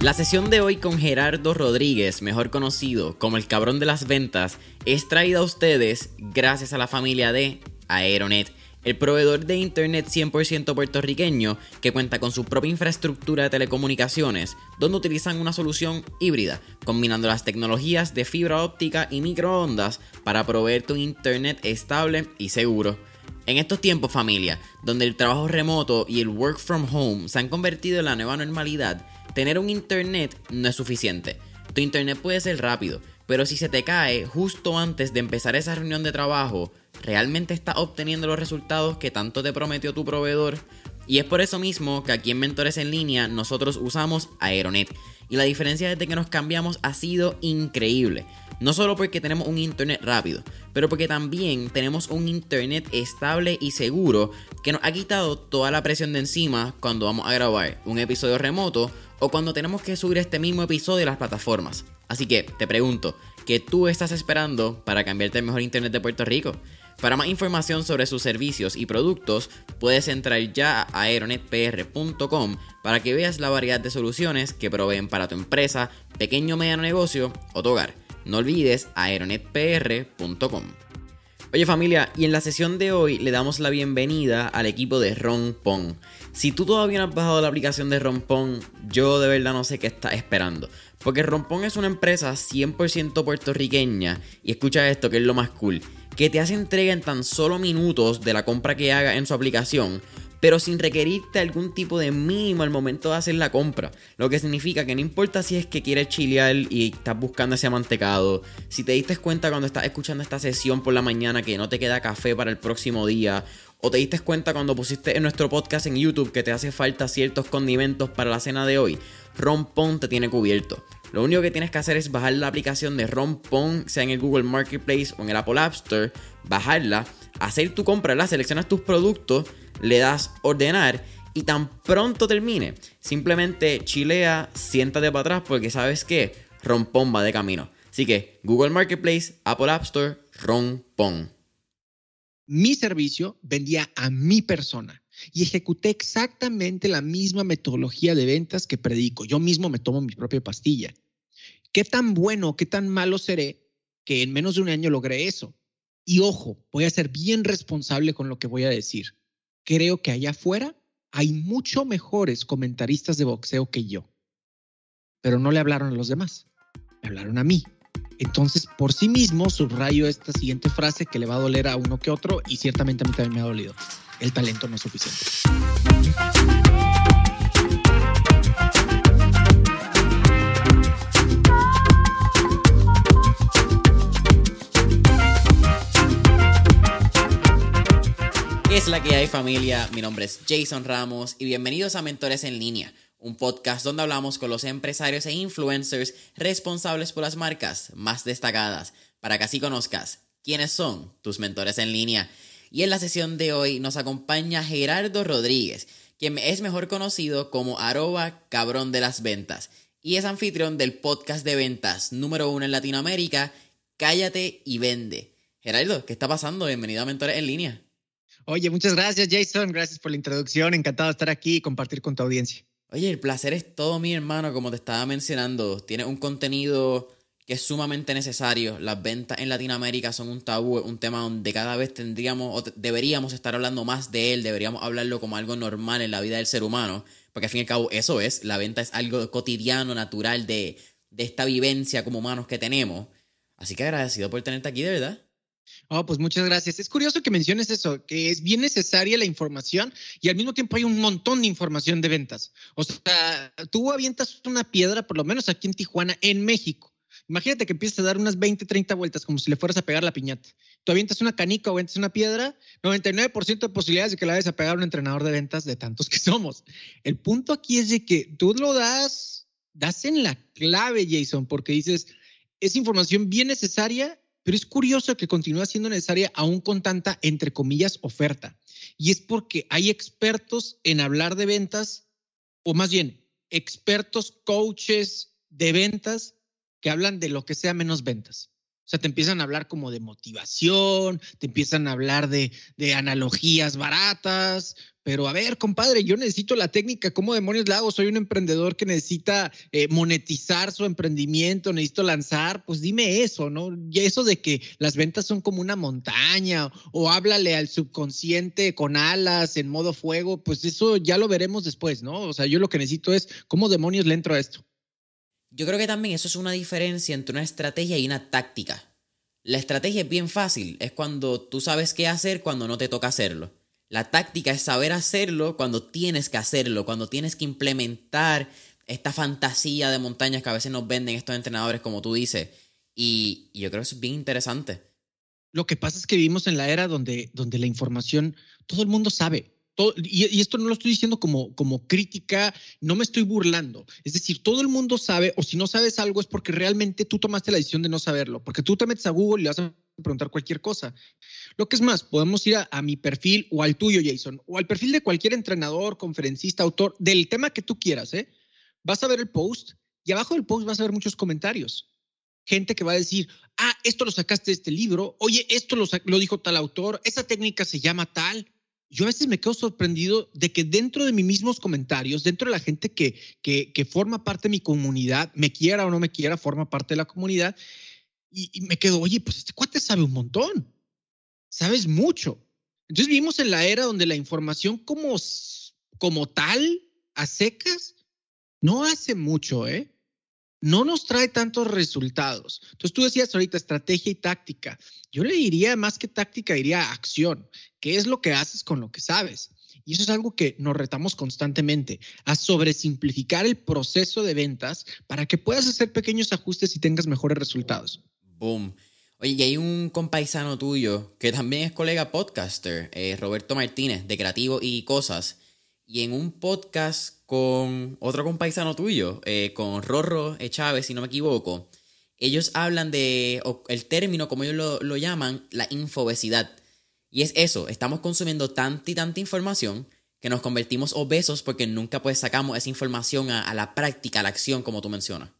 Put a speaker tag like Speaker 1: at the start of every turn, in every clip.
Speaker 1: La sesión de hoy con Gerardo Rodríguez, mejor conocido como el cabrón de las ventas, es traída a ustedes gracias a la familia de Aeronet, el proveedor de Internet 100% puertorriqueño que cuenta con su propia infraestructura de telecomunicaciones, donde utilizan una solución híbrida, combinando las tecnologías de fibra óptica y microondas para proveerte un Internet estable y seguro. En estos tiempos familia, donde el trabajo remoto y el work from home se han convertido en la nueva normalidad, tener un internet no es suficiente. Tu internet puede ser rápido, pero si se te cae justo antes de empezar esa reunión de trabajo, ¿realmente estás obteniendo los resultados que tanto te prometió tu proveedor? Y es por eso mismo que aquí en Mentores en línea nosotros usamos Aeronet. Y la diferencia desde que nos cambiamos ha sido increíble. No solo porque tenemos un internet rápido, pero porque también tenemos un internet estable y seguro que nos ha quitado toda la presión de encima cuando vamos a grabar un episodio remoto o cuando tenemos que subir este mismo episodio a las plataformas. Así que te pregunto, ¿qué tú estás esperando para cambiarte el mejor internet de Puerto Rico? Para más información sobre sus servicios y productos, puedes entrar ya a aeronetpr.com para que veas la variedad de soluciones que proveen para tu empresa, pequeño o mediano negocio o tu hogar. No olvides aeronetpr.com. Oye familia, y en la sesión de hoy le damos la bienvenida al equipo de Rompon. Si tú todavía no has bajado la aplicación de Rompon, yo de verdad no sé qué estás esperando. Porque Rompon es una empresa 100% puertorriqueña, y escucha esto que es lo más cool, que te hace entrega en tan solo minutos de la compra que haga en su aplicación pero sin requerirte algún tipo de mínimo al momento de hacer la compra. Lo que significa que no importa si es que quieres chilear y estás buscando ese mantecado, si te diste cuenta cuando estás escuchando esta sesión por la mañana que no te queda café para el próximo día, o te diste cuenta cuando pusiste en nuestro podcast en YouTube que te hace falta ciertos condimentos para la cena de hoy, Rompon te tiene cubierto. Lo único que tienes que hacer es bajar la aplicación de Rompon, sea en el Google Marketplace o en el Apple App Store, bajarla, hacer tu compra, la seleccionas tus productos, le das ordenar y tan pronto termine, simplemente chilea, siéntate para atrás porque sabes que Rompón va de camino. Así que Google Marketplace, Apple App Store, Rompón.
Speaker 2: Mi servicio vendía a mi persona y ejecuté exactamente la misma metodología de ventas que predico. Yo mismo me tomo mi propia pastilla. ¿Qué tan bueno, qué tan malo seré que en menos de un año logré eso? Y ojo, voy a ser bien responsable con lo que voy a decir creo que allá afuera hay mucho mejores comentaristas de boxeo que yo. Pero no le hablaron a los demás, me hablaron a mí. Entonces, por sí mismo, subrayo esta siguiente frase que le va a doler a uno que otro y ciertamente a mí también me ha dolido. El talento no es suficiente.
Speaker 1: es la que hay familia? Mi nombre es Jason Ramos y bienvenidos a Mentores en línea, un podcast donde hablamos con los empresarios e influencers responsables por las marcas más destacadas, para que así conozcas quiénes son tus mentores en línea. Y en la sesión de hoy nos acompaña Gerardo Rodríguez, quien es mejor conocido como arroba cabrón de las ventas y es anfitrión del podcast de ventas número uno en Latinoamérica, Cállate y Vende. Gerardo, ¿qué está pasando? Bienvenido a Mentores en línea.
Speaker 2: Oye, muchas gracias, Jason. Gracias por la introducción. Encantado de estar aquí y compartir con tu audiencia.
Speaker 1: Oye, el placer es todo mi hermano, como te estaba mencionando. Tienes un contenido que es sumamente necesario. Las ventas en Latinoamérica son un tabú, un tema donde cada vez tendríamos o deberíamos estar hablando más de él, deberíamos hablarlo como algo normal en la vida del ser humano, porque al fin y al cabo eso es, la venta es algo cotidiano, natural de, de esta vivencia como humanos que tenemos. Así que agradecido por tenerte aquí, de verdad.
Speaker 2: Oh, pues muchas gracias. Es curioso que menciones eso, que es bien necesaria la información y al mismo tiempo hay un montón de información de ventas. O sea, tú avientas una piedra, por lo menos aquí en Tijuana, en México. Imagínate que empiezas a dar unas 20, 30 vueltas como si le fueras a pegar la piñata. Tú avientas una canica o avientas una piedra, 99% de posibilidades de que la vayas a pegar un entrenador de ventas de tantos que somos. El punto aquí es de que tú lo das, das en la clave, Jason, porque dices, es información bien necesaria pero es curioso que continúe siendo necesaria aún con tanta, entre comillas, oferta. Y es porque hay expertos en hablar de ventas, o más bien, expertos, coaches de ventas que hablan de lo que sea menos ventas. O sea, te empiezan a hablar como de motivación, te empiezan a hablar de, de analogías baratas, pero a ver, compadre, yo necesito la técnica, ¿cómo demonios la hago? Soy un emprendedor que necesita eh, monetizar su emprendimiento, necesito lanzar, pues dime eso, ¿no? Y eso de que las ventas son como una montaña o háblale al subconsciente con alas en modo fuego, pues eso ya lo veremos después, ¿no? O sea, yo lo que necesito es, ¿cómo demonios le entro a esto?
Speaker 1: Yo creo que también eso es una diferencia entre una estrategia y una táctica. La estrategia es bien fácil, es cuando tú sabes qué hacer cuando no te toca hacerlo. La táctica es saber hacerlo cuando tienes que hacerlo, cuando tienes que implementar esta fantasía de montañas que a veces nos venden estos entrenadores, como tú dices. Y, yo creo que eso es bien interesante.
Speaker 2: Lo que pasa es que vivimos en la era donde, donde la información, todo el mundo sabe y, esto no lo estoy diciendo como, crítica, no me estoy burlando. Es decir, todo el mundo sabe, o si no sabes algo es porque realmente tú tomaste la decisión de no saberlo, porque tú te metes a Google y vas a preguntar cualquier cosa. Lo que es más, podemos ir a, mi perfil o al tuyo, Jason, o al perfil de cualquier entrenador, conferencista, autor, del tema que tú quieras, ¿eh? Vas a ver el post y abajo del post vas a ver muchos comentarios. Gente que va a decir, ah, esto lo sacaste de este libro, oye, esto lo dijo tal autor, esa técnica se llama tal yo a veces me quedo sorprendido de que dentro de mis mismos comentarios, dentro de la gente que, que, forma parte de mi comunidad, me quiera o no me quiera, forma parte de la comunidad, y, me quedo, oye, pues este cuate sabe un montón, sabes mucho. Entonces vivimos en la era donde la información como, como tal, a secas, no hace mucho, ¿eh? No nos trae tantos resultados. Entonces tú decías ahorita estrategia y táctica. Yo le diría más que táctica, diría acción. ¿Qué es lo que haces con lo que sabes? Y eso es algo que nos retamos constantemente, a sobresimplificar el proceso de ventas para que puedas hacer pequeños ajustes y tengas mejores resultados.
Speaker 1: Boom. Oye, y hay un compaisano tuyo que también es colega podcaster, eh, Roberto Martínez, de Creativo y Cosas. Y en un podcast con otro compaisano tuyo, eh, con Rorro Chávez, si no me equivoco, ellos hablan de el término, como ellos lo, llaman, la infobesidad. Y es eso, estamos consumiendo tanta y tanta información que nos convertimos obesos porque nunca pues sacamos esa información a, la práctica, a la acción, como tú mencionas.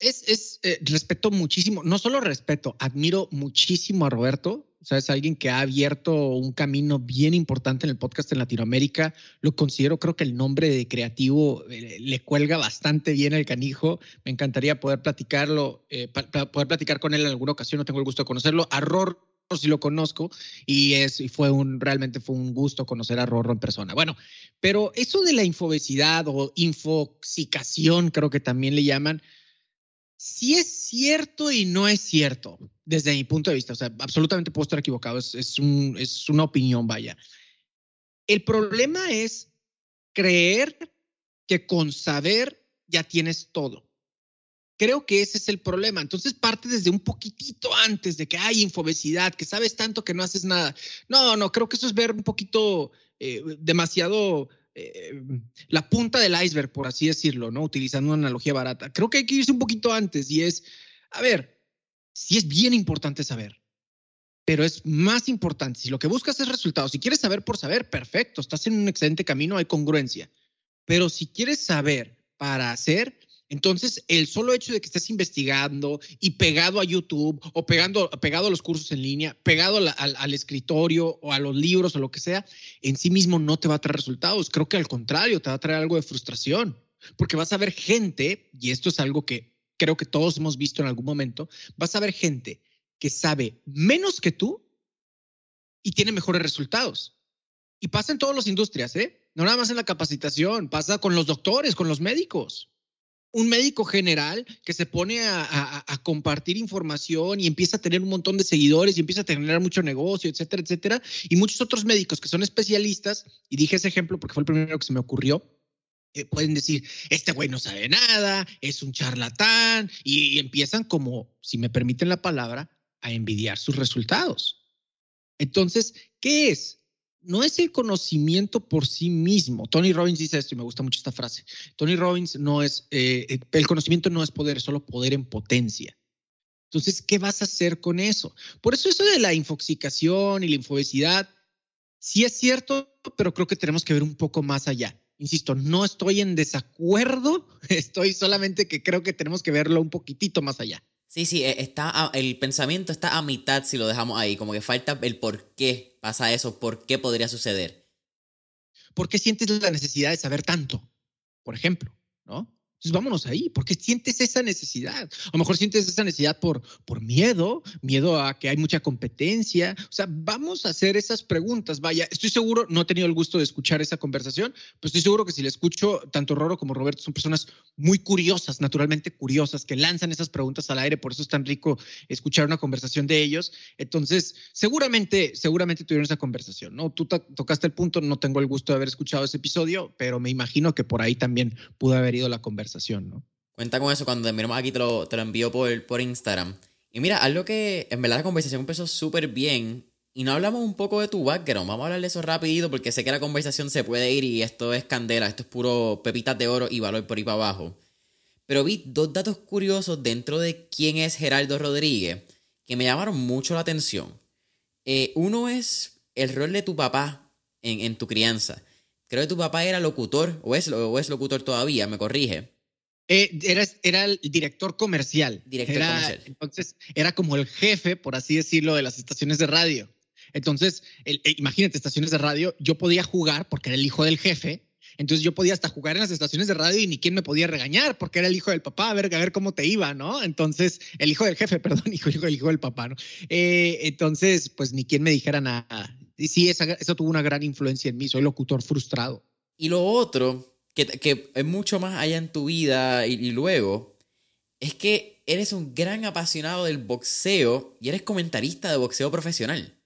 Speaker 2: Es, es eh, respeto muchísimo, no solo respeto, admiro muchísimo a Roberto o sea, es alguien que ha abierto un camino bien importante en el podcast en Latinoamérica. Lo considero, creo que el nombre de creativo eh, le cuelga bastante bien al canijo. Me encantaría poder platicarlo, eh, poder platicar con él en alguna ocasión. No tengo el gusto de conocerlo. A Rorro sí lo conozco y es y fue un realmente fue un gusto conocer a Rorro en persona. Bueno, pero eso de la infobesidad o infoxicación, creo que también le llaman, sí es cierto y no es cierto, desde mi punto de vista. O sea, absolutamente puedo estar equivocado, es, es, un, es una opinión, vaya. El problema es creer que con saber ya tienes todo. Creo que ese es el problema. Entonces parte desde un poquitito antes de que hay infobesidad, que sabes tanto que no haces nada. No, no, creo que eso es ver un poquito eh, demasiado eh, la punta del iceberg, por así decirlo, ¿no? Utilizando una analogía barata. Creo que hay que irse un poquito antes y es, a ver, sí es bien importante saber, pero es más importante, si lo que buscas es resultados, si quieres saber por saber, perfecto, estás en un excelente camino, hay congruencia, pero si quieres saber para hacer, entonces, el solo hecho de que estés investigando y pegado a YouTube o pegando, pegado a los cursos en línea, pegado al, escritorio o a los libros o lo que sea, en sí mismo no te va a traer resultados. Creo que al contrario, te va a traer algo de frustración, porque vas a ver gente, y esto es algo que creo que todos hemos visto en algún momento, vas a ver gente que sabe menos que tú y tiene mejores resultados. Y pasa en todas las industrias, ¿eh? No nada más en la capacitación, pasa con los doctores, con los médicos un médico general que se pone a, compartir información y empieza a tener un montón de seguidores y empieza a tener mucho negocio, etcétera, etcétera. Y muchos otros médicos que son especialistas, y dije ese ejemplo porque fue el primero que se me ocurrió, eh, pueden decir, este güey no sabe nada, es un charlatán, y empiezan como, si me permiten la palabra, a envidiar sus resultados. Entonces, ¿qué es? no es el conocimiento por sí mismo. Tony Robbins dice esto y me gusta mucho esta frase. Tony Robbins no es, eh, el conocimiento no es poder, es solo poder en potencia. Entonces, ¿qué vas a hacer con eso? Por eso eso de la infoxicación y la infobesidad, sí es cierto, pero creo que tenemos que ver un poco más allá. Insisto, no estoy en desacuerdo, estoy solamente que creo que tenemos que verlo un poquitito más allá.
Speaker 1: Sí, sí, e, está el pensamiento está a mitad si lo dejamos ahí, como que falta el por qué pasa eso, por qué podría suceder.
Speaker 2: ¿Por qué sientes la necesidad de saber tanto? Por ejemplo, ¿no? Entonces vámonos ahí, porque sientes esa necesidad. A lo mejor sientes esa necesidad por, por miedo, miedo a que hay mucha competencia. O sea, vamos a hacer esas preguntas. Vaya, estoy seguro, no he tenido el gusto de escuchar esa conversación, pero estoy seguro que si le escucho, tanto Roro como Roberto son personas muy curiosas, naturalmente curiosas, que lanzan esas preguntas al aire. Por eso es tan rico escuchar una conversación de ellos. Entonces, seguramente, seguramente tuvieron esa conversación, ¿no? Tú tocaste el punto, no tengo el gusto de haber escuchado ese episodio, pero me imagino que por ahí también pudo haber ido la conversación.
Speaker 1: Cuenta con eso cuando miremos aquí te lo, te lo envío por, por Instagram. Y mira, algo que en verdad la conversación empezó súper bien y no hablamos un poco de tu background. Vamos a hablar de eso rapidito porque sé que la conversación se puede ir y esto es candela, esto es puro pepitas de oro y valor por ahí para abajo. Pero vi dos datos curiosos dentro de quién es Geraldo Rodríguez que me llamaron mucho la atención. Eh, uno es el rol de tu papá en, en, tu crianza. Creo que tu papá era locutor, o es, o es locutor todavía, me corrige.
Speaker 2: Eh, era, era el director comercial.
Speaker 1: Director
Speaker 2: era,
Speaker 1: comercial.
Speaker 2: Entonces, era como el jefe, por así decirlo, de las estaciones de radio. Entonces, el, eh, imagínate, estaciones de radio, yo podía jugar porque era el hijo del jefe. Entonces yo podía hasta jugar en las estaciones de radio y ni quien me podía regañar porque era el hijo del papá, a ver, a ver cómo te iba, ¿no? Entonces, el hijo del jefe, perdón, hijo, hijo, hijo del papá, ¿no? Eh, entonces, pues ni quien me dijera nada. Y sí, esa, eso tuvo una gran influencia en mí, soy locutor frustrado.
Speaker 1: Y lo otro que, que es mucho más allá en tu vida y, luego, es que eres un gran apasionado del boxeo y eres comentarista de boxeo profesional.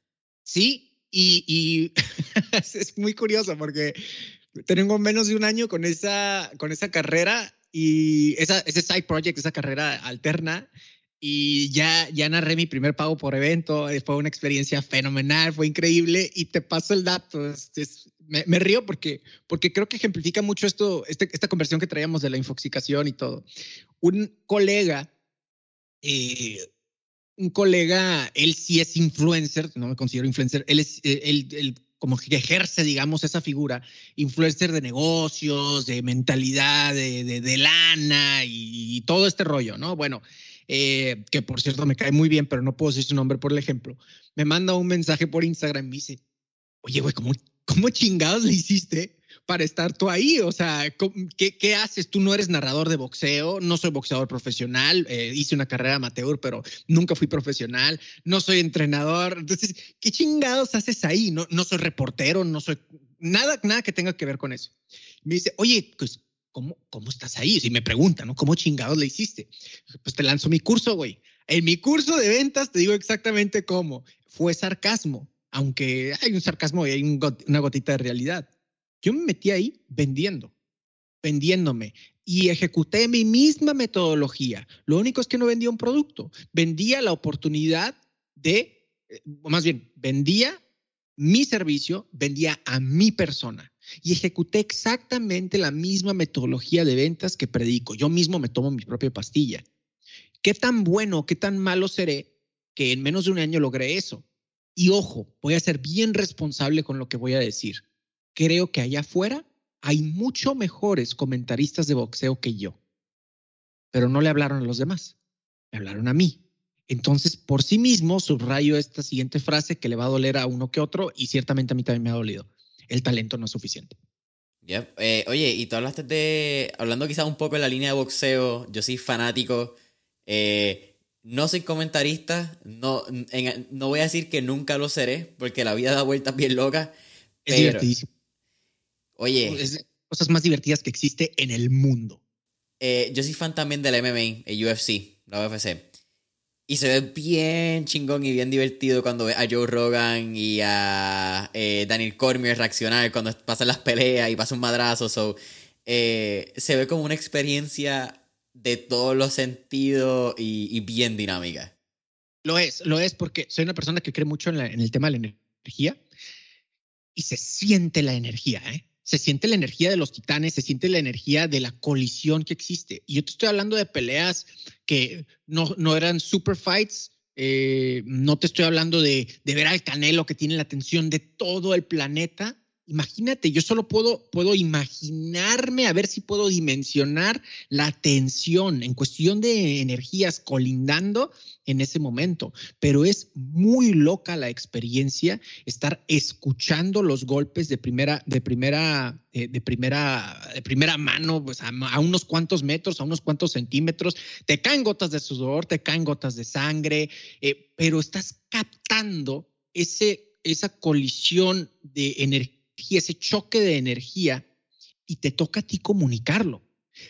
Speaker 2: Sí, y, y es muy curioso porque tengo menos de un año con esa, con esa carrera y esa, ese side project, esa carrera alterna. Y ya, ya narré mi primer pago por evento, fue una experiencia fenomenal, fue increíble y te paso el dato. es, me, río porque, porque creo que ejemplifica mucho esto, este, esta conversión que traíamos de la infoxicación y todo. Un colega, eh, un colega, él sí es influencer, no me considero influencer, él es, eh, él, como que ejerce, digamos, esa figura, influencer de negocios, de mentalidad, de, de, lana y, todo este rollo, ¿no? Bueno, eh, que por cierto me cae muy bien, pero no puedo decir su nombre por el ejemplo, me manda un mensaje por Instagram y me dice, oye, güey, ¿cómo, ¿cómo chingados le hiciste para estar tú ahí? O sea, ¿qué, qué haces? Tú no eres narrador de boxeo, no soy boxeador profesional, eh, hice una carrera amateur, pero nunca fui profesional, no soy entrenador. Entonces, ¿qué chingados haces ahí? No, no soy reportero, no soy nada, nada que tenga que ver con eso. Me dice, oye, pues, ¿cómo, cómo estás ahí? Y me pregunta, ¿no? ¿Cómo chingados le hiciste? Pues te lanzo mi curso, güey. En mi curso de ventas te digo exactamente cómo. Fue sarcasmo aunque hay un sarcasmo y hay una gotita de realidad. Yo me metí ahí vendiendo, vendiéndome y ejecuté mi misma metodología. Lo único es que no vendía un producto, vendía la oportunidad de, eh, más bien, vendía mi servicio, vendía a mi persona y ejecuté exactamente la misma metodología de ventas que predico. Yo mismo me tomo mi propia pastilla. ¿Qué tan bueno, qué tan malo seré que en menos de un año logré eso? Y ojo, voy a ser bien responsable con lo que voy a decir. Creo que allá afuera hay mucho mejores comentaristas de boxeo que yo. Pero no le hablaron a los demás, me hablaron a mí. Entonces, por sí mismo, subrayo esta siguiente frase que le va a doler a uno que otro y ciertamente a mí también me ha dolido. El talento no es suficiente.
Speaker 1: Eh, oye, y tú hablaste de, hablando quizás un poco en la línea de boxeo, yo soy fanático. Eh, no soy comentarista, no, no voy a decir que nunca lo seré, porque la vida da vueltas bien locas.
Speaker 2: Es divertidísimo.
Speaker 1: Oye.
Speaker 2: Es cosas más divertidas que existe en el mundo.
Speaker 1: Eh, yo soy fan también del MMA, el UFC, la UFC. Y se ve bien chingón y bien divertido cuando ve a Joe Rogan y a eh, Daniel Cormier reaccionar cuando pasan las peleas y pasa un madrazo. So, eh, se ve como una experiencia de todos los sentidos y, bien dinámica.
Speaker 2: Lo es, lo es porque soy una persona que cree mucho en, el tema de la energía y se siente la energía, ¿eh? Se siente la energía de los titanes, se siente la energía de la colisión que existe. Y yo te estoy hablando de peleas que no, no eran super fights, eh, no te estoy hablando de, de ver al Canelo que tiene la atención de todo el planeta imagínate, yo solo puedo, puedo imaginarme a ver si puedo dimensionar la tensión en cuestión de energías colindando en ese momento, pero es muy loca la experiencia estar escuchando los golpes de primera, de primera, eh, de primera, de primera mano, pues a, unos cuantos metros, a unos cuantos centímetros, te caen gotas de sudor, te caen gotas de sangre, eh, pero estás captando ese, esa colisión de energía ese choque de energía y te toca a ti comunicarlo.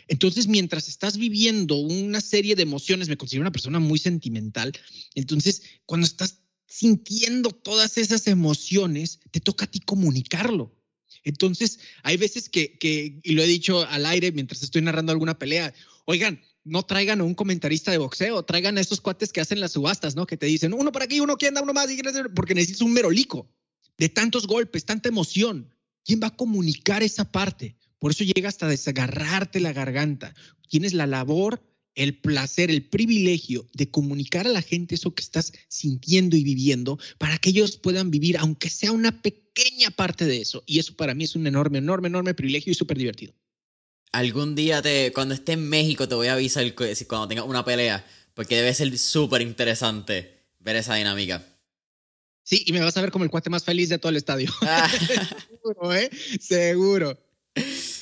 Speaker 2: Entonces, mientras estás viviendo una serie de emociones, me considero una persona muy sentimental, entonces cuando estás sintiendo todas esas emociones, te toca a ti comunicarlo. Entonces, hay veces que, que, y lo he dicho al aire mientras estoy narrando alguna pelea, oigan, no traigan a un comentarista de boxeo, traigan a estos cuates que hacen las subastas, ¿no? Que te dicen, uno para aquí, uno que anda, uno más, porque necesitas un merolico de tantos golpes, tanta emoción. ¿Quién va a comunicar esa parte? Por eso llega hasta desgarrarte la garganta. Tienes la labor, el placer, el privilegio de comunicar a la gente eso que estás sintiendo y viviendo para que ellos puedan vivir, aunque sea una pequeña parte de eso. Y eso para mí es un enorme, enorme, enorme privilegio y súper divertido.
Speaker 1: Algún día, te, cuando esté en México, te voy a avisar cuando tenga una pelea, porque debe ser súper interesante ver esa dinámica.
Speaker 2: Sí, y me vas a ver como el cuate más feliz de todo el estadio. Ah. Seguro, ¿eh? Seguro.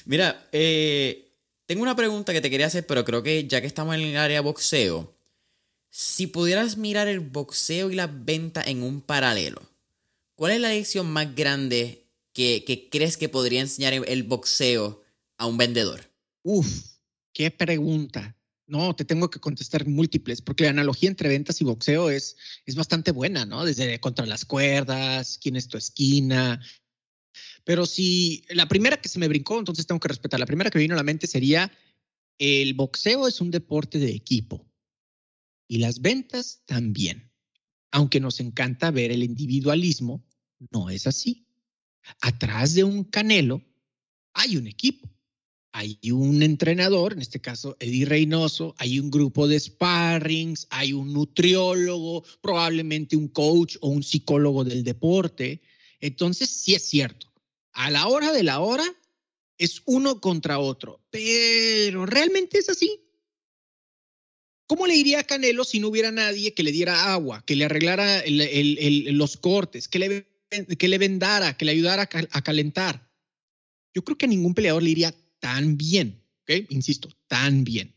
Speaker 1: Mira, eh, tengo una pregunta que te quería hacer, pero creo que ya que estamos en el área boxeo, si pudieras mirar el boxeo y la venta en un paralelo, ¿cuál es la lección más grande que, que crees que podría enseñar el boxeo a un vendedor?
Speaker 2: Uf, qué pregunta. No, te tengo que contestar múltiples, porque la analogía entre ventas y boxeo es, es bastante buena, ¿no? Desde contra las cuerdas, quién es tu esquina. Pero si la primera que se me brincó, entonces tengo que respetar. La primera que me vino a la mente sería, el boxeo es un deporte de equipo y las ventas también. Aunque nos encanta ver el individualismo, no es así. Atrás de un canelo hay un equipo hay un entrenador, en este caso Eddie Reynoso, hay un grupo de sparrings, hay un nutriólogo, probablemente un coach o un psicólogo del deporte. Entonces, sí es cierto, a la hora de la hora es uno contra otro, pero realmente es así. ¿Cómo le iría a Canelo si no hubiera nadie que le diera agua, que le arreglara los cortes, que le, que vendara, que le ayudara a calentar? Yo creo que a ningún peleador le iría tan bien, ¿ok? Insisto, tan bien.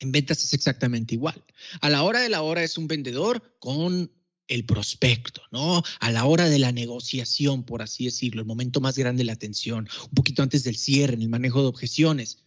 Speaker 2: En ventas es exactamente igual. A la hora de la hora es un vendedor con el prospecto, ¿no? A la hora de la negociación, por así decirlo, el momento más grande de la atención, un poquito antes del cierre, en el manejo de objeciones.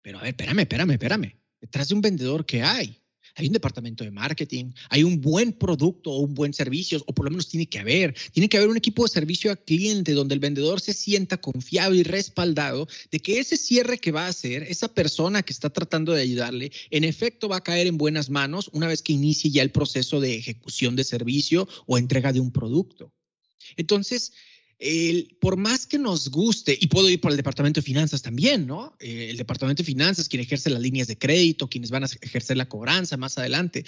Speaker 2: Pero a ver, espérame, espérame, espérame. Detrás de un vendedor, ¿qué hay? Hay un departamento de marketing, hay un buen producto o un buen servicio, o por lo menos tiene que haber. Tiene que haber un equipo de servicio al cliente donde el vendedor se sienta confiado y respaldado de que ese cierre que va a hacer, esa persona que está tratando de ayudarle, en efecto va a caer en buenas manos una vez que inicie ya el proceso de ejecución de servicio o entrega de un producto. Entonces, por más que nos guste, y puedo ir por el departamento de finanzas también, ¿no? Eh, el departamento de finanzas, quien ejerce las líneas de crédito, quienes van a ejercer la cobranza más adelante.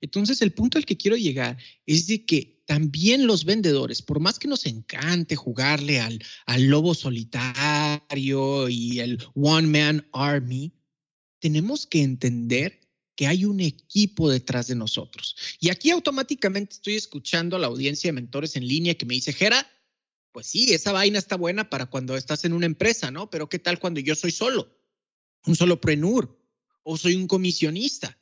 Speaker 2: Entonces, el punto al que quiero llegar es de que también los vendedores, por más que nos encante jugarle al, al lobo solitario y el one man army, tenemos que entender que hay un equipo detrás de nosotros. Y aquí automáticamente estoy escuchando a la audiencia de mentores en línea que me dice, Jera, pues sí, esa vaina está buena para cuando estás en una empresa, ¿no? Pero ¿qué tal cuando yo soy solo? Un solo prenur o soy un comisionista.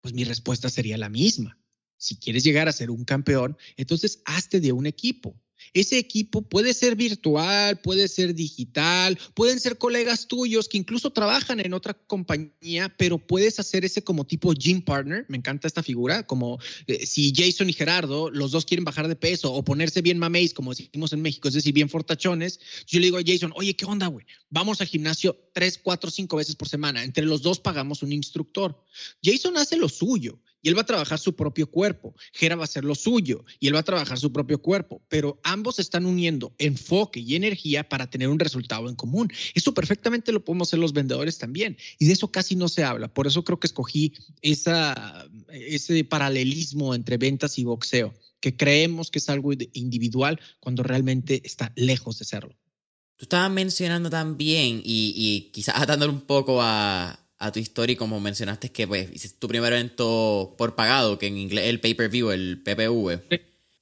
Speaker 2: Pues mi respuesta sería la misma. Si quieres llegar a ser un campeón, entonces hazte de un equipo. Ese equipo puede ser virtual, puede ser digital, pueden ser colegas tuyos que incluso trabajan en otra compañía, pero puedes hacer ese como tipo gym partner. Me encanta esta figura, como eh, si Jason y Gerardo, los dos quieren bajar de peso o ponerse bien mameis, como decimos en México, es decir, bien fortachones. Yo le digo a Jason, oye, ¿qué onda, güey? Vamos al gimnasio tres, cuatro, cinco veces por semana. Entre los dos pagamos un instructor. Jason hace lo suyo y él va a trabajar su propio cuerpo. Gera va a hacer lo suyo y él va a trabajar su propio cuerpo, pero ambos están uniendo enfoque y energía para tener un resultado en común. Eso perfectamente lo podemos hacer los vendedores también y de eso casi no se habla. Por eso creo que escogí ese paralelismo entre ventas y boxeo, que creemos que es algo individual cuando realmente está lejos de serlo.
Speaker 1: Tú estabas mencionando también, y, quizás atándole un poco a, a tu historia, como mencionaste que pues hiciste tu primer evento por pagado, que en inglés el pay-per-view, el PPV.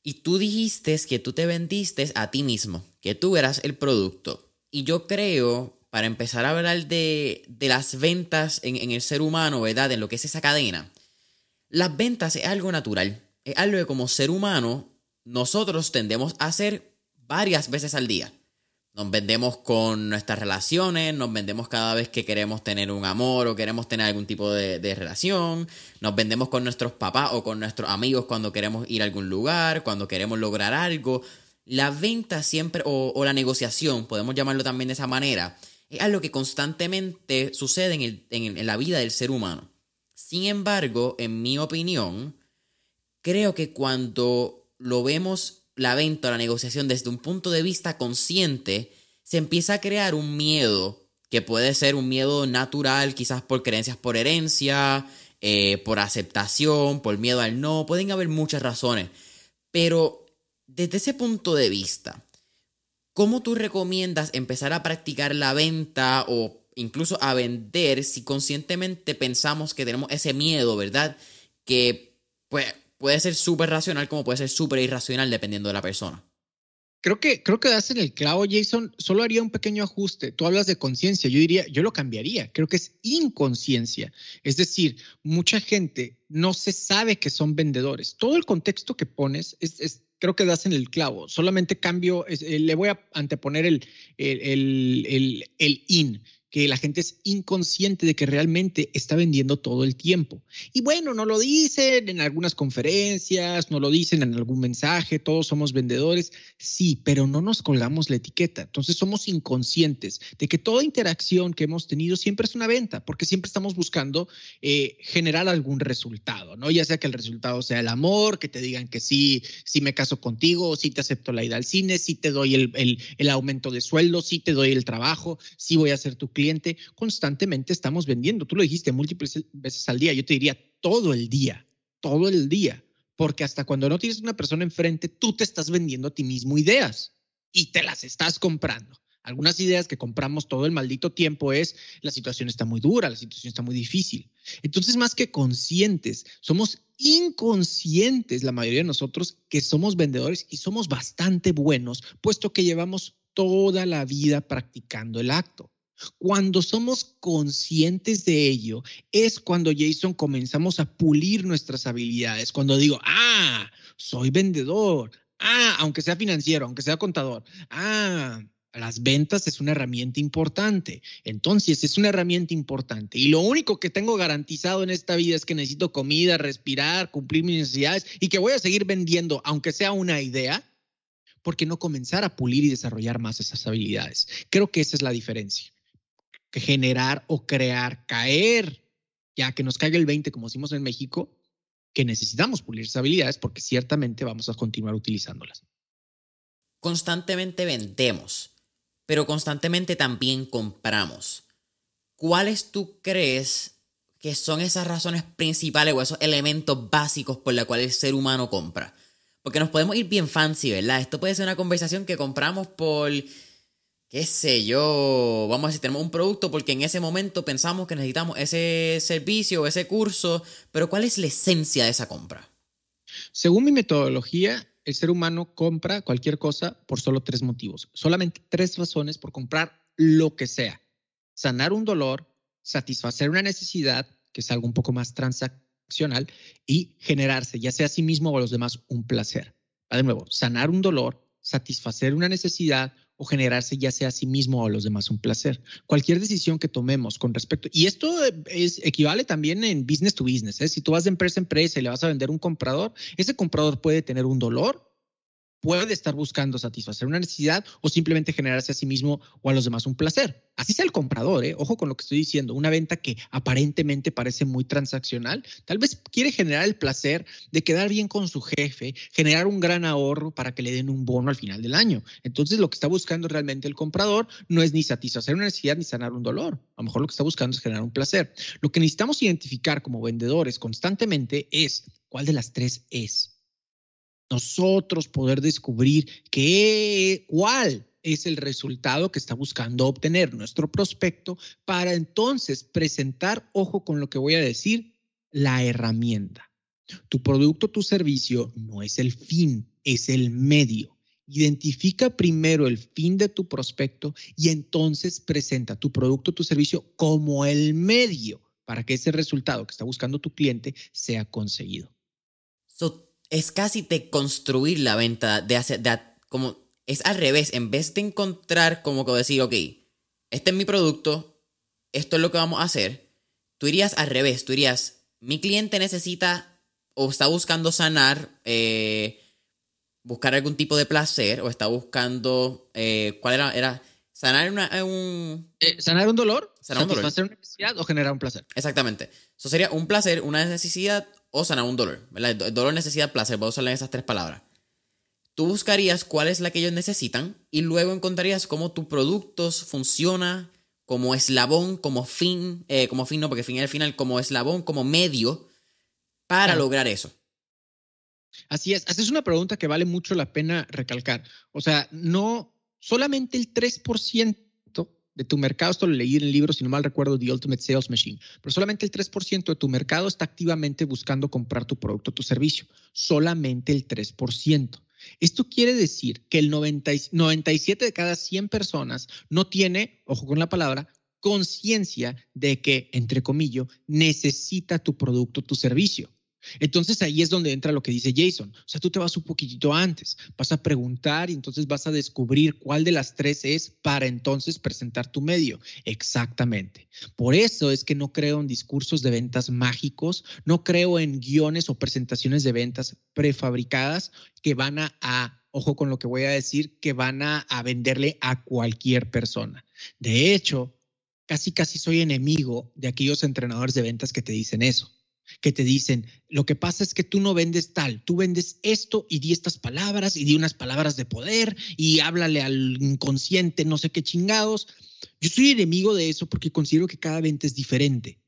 Speaker 1: Y tú dijiste que tú te vendiste a ti mismo, que tú eras el producto. Y yo creo, para empezar a hablar de, de las ventas en, en, el ser humano, ¿verdad? En lo que es esa cadena, las ventas es algo natural. Es algo que como ser humano nosotros tendemos a hacer varias veces al día. Nos vendemos con nuestras relaciones, nos vendemos cada vez que queremos tener un amor o queremos tener algún tipo de, relación, nos vendemos con nuestros papás o con nuestros amigos cuando queremos ir a algún lugar, cuando queremos lograr algo. La venta siempre, o, la negociación, podemos llamarlo también de esa manera, es algo que constantemente sucede en, en la vida del ser humano. Sin embargo, en mi opinión, creo que cuando lo vemos la venta o la negociación desde un punto de vista consciente, se empieza a crear un miedo que puede ser un miedo natural, quizás por creencias por herencia, eh, por aceptación, por miedo al no, pueden haber muchas razones. Pero desde ese punto de vista, ¿cómo tú recomiendas empezar a practicar la venta o incluso a vender si conscientemente pensamos que tenemos ese miedo, ¿verdad? Que pues puede ser súper racional como puede ser súper irracional dependiendo de la persona.
Speaker 2: Creo que, creo que das en el clavo, Jason. Solo haría un pequeño ajuste. Tú hablas de conciencia. Yo diría, yo lo cambiaría. Creo que es inconsciencia. Es decir, mucha gente no se sabe que son vendedores. Todo el contexto que pones es, creo que das en el clavo. Solamente cambio, eh, le voy a anteponer el, el, el, el in que la gente es inconsciente de que realmente está vendiendo todo el tiempo. Y bueno, no lo dicen en algunas conferencias, no lo dicen en algún mensaje, todos somos vendedores, sí, pero no nos colgamos la etiqueta. Entonces somos inconscientes de que toda interacción que hemos tenido siempre es una venta, porque siempre estamos buscando eh, generar algún resultado, ¿no? Ya sea que el resultado sea el amor, que te digan que sí, sí me caso contigo, sí te acepto la ida al cine, sí te doy el, el, el aumento de sueldo, sí te doy el trabajo, sí voy a ser tu cliente constantemente estamos vendiendo. Tú lo dijiste múltiples veces al día. Yo te diría todo el día, todo el día. Porque hasta cuando no tienes una persona enfrente, tú te estás vendiendo a ti mismo ideas y te las estás comprando. Algunas ideas que compramos todo el maldito tiempo es la situación está muy dura, la situación está muy difícil. Entonces, más que conscientes, somos inconscientes la mayoría de nosotros que somos vendedores y somos bastante buenos, puesto que llevamos toda la vida practicando el acto. Cuando somos conscientes de ello, es cuando, Jason, comenzamos a pulir nuestras habilidades. Cuando digo, ah, soy vendedor. Ah, aunque sea financiero, aunque sea contador. Ah, las ventas es una herramienta importante. Entonces, es una herramienta importante. Y lo único que tengo garantizado en esta vida es que necesito comida, respirar, cumplir mis necesidades y que voy a seguir vendiendo, aunque sea una idea. ¿Por qué no comenzar a pulir y desarrollar más esas habilidades? Creo que esa es la diferencia que generar o crear, caer, ya que nos caiga el 20, como decimos en México, que necesitamos pulir esas habilidades porque ciertamente vamos a continuar utilizándolas.
Speaker 1: Constantemente vendemos, pero constantemente también compramos. ¿Cuáles tú crees que son esas razones principales o esos elementos básicos por los cuales el ser humano compra? Porque nos podemos ir bien fancy, ¿verdad? Esto puede ser una conversación que compramos por qué sé yo, vamos a decir, tenemos un producto porque en ese momento pensamos que necesitamos ese servicio o ese curso, pero ¿cuál es la esencia de esa compra?
Speaker 2: Según mi metodología, el ser humano compra cualquier cosa por solo tres motivos, solamente tres razones por comprar lo que sea. Sanar un dolor, satisfacer una necesidad, que es algo un poco más transaccional, y generarse, ya sea a sí mismo o a los demás, un placer. De nuevo, sanar un dolor, satisfacer una necesidad o generarse ya sea a sí mismo o a los demás un placer. Cualquier decisión que tomemos con respecto, y esto es, equivale también en business to business, ¿eh? si tú vas de empresa a empresa y le vas a vender un comprador, ese comprador puede tener un dolor puede estar buscando satisfacer una necesidad o simplemente generarse a sí mismo o a los demás un placer. Así sea el comprador, ¿eh? ojo con lo que estoy diciendo, una venta que aparentemente parece muy transaccional, tal vez quiere generar el placer de quedar bien con su jefe, generar un gran ahorro para que le den un bono al final del año. Entonces lo que está buscando realmente el comprador no es ni satisfacer una necesidad ni sanar un dolor. A lo mejor lo que está buscando es generar un placer. Lo que necesitamos identificar como vendedores constantemente es cuál de las tres es nosotros poder descubrir qué, cuál es el resultado que está buscando obtener nuestro prospecto para entonces presentar, ojo con lo que voy a decir, la herramienta. Tu producto, tu servicio no es el fin, es el medio. Identifica primero el fin de tu prospecto y entonces presenta tu producto, tu servicio como el medio para que ese resultado que está buscando tu cliente sea conseguido.
Speaker 1: Es casi de construir la venta, de hacer, de, como es al revés, en vez de encontrar como que decir, ok, este es mi producto, esto es lo que vamos a hacer, tú irías al revés, tú irías, mi cliente necesita o está buscando sanar, eh, buscar algún tipo de placer, o está buscando, eh, ¿cuál era? Era sanar
Speaker 2: eh,
Speaker 1: un...
Speaker 2: sanar un dolor, sanar un dolor. una necesidad o generar un placer.
Speaker 1: Exactamente. Eso sería un placer, una necesidad o sanar un dolor. ¿verdad? Dolor, necesidad, placer. Voy a usar esas tres palabras tú buscarías cuál es la que ellos necesitan y luego encontrarías cómo tu producto funciona como eslabón, como fin, eh, como fin no, porque fin al final, como eslabón, como medio para lograr eso.
Speaker 2: Así es, haces una pregunta que vale mucho la pena recalcar. O sea, no solamente el 3% de tu mercado, esto lo leí en el libro, si no mal recuerdo, The Ultimate Sales Machine, pero solamente el 3% de tu mercado está activamente buscando comprar tu producto o tu servicio. Solamente el 3%. Esto quiere decir que el 97 de cada 100 personas no tiene, ojo con la palabra, conciencia de que, entre comillas, necesita tu producto, tu servicio. Entonces ahí es donde entra lo que dice Jason. O sea, tú te vas un poquitito antes, vas a preguntar y entonces vas a descubrir cuál de las tres es para entonces presentar tu medio. Exactamente. Por eso es que no creo en discursos de ventas mágicos, no creo en guiones o presentaciones de ventas prefabricadas que van a, ojo con lo que voy a decir, que van a, venderle a cualquier persona. De hecho, casi casi soy enemigo de aquellos entrenadores de ventas que te dicen eso que te dicen, lo que pasa es que tú no vendes tal, tú vendes esto y di estas palabras y di unas palabras de poder y háblale al inconsciente, no sé qué chingados. Yo soy enemigo de eso porque considero que cada venta es diferente.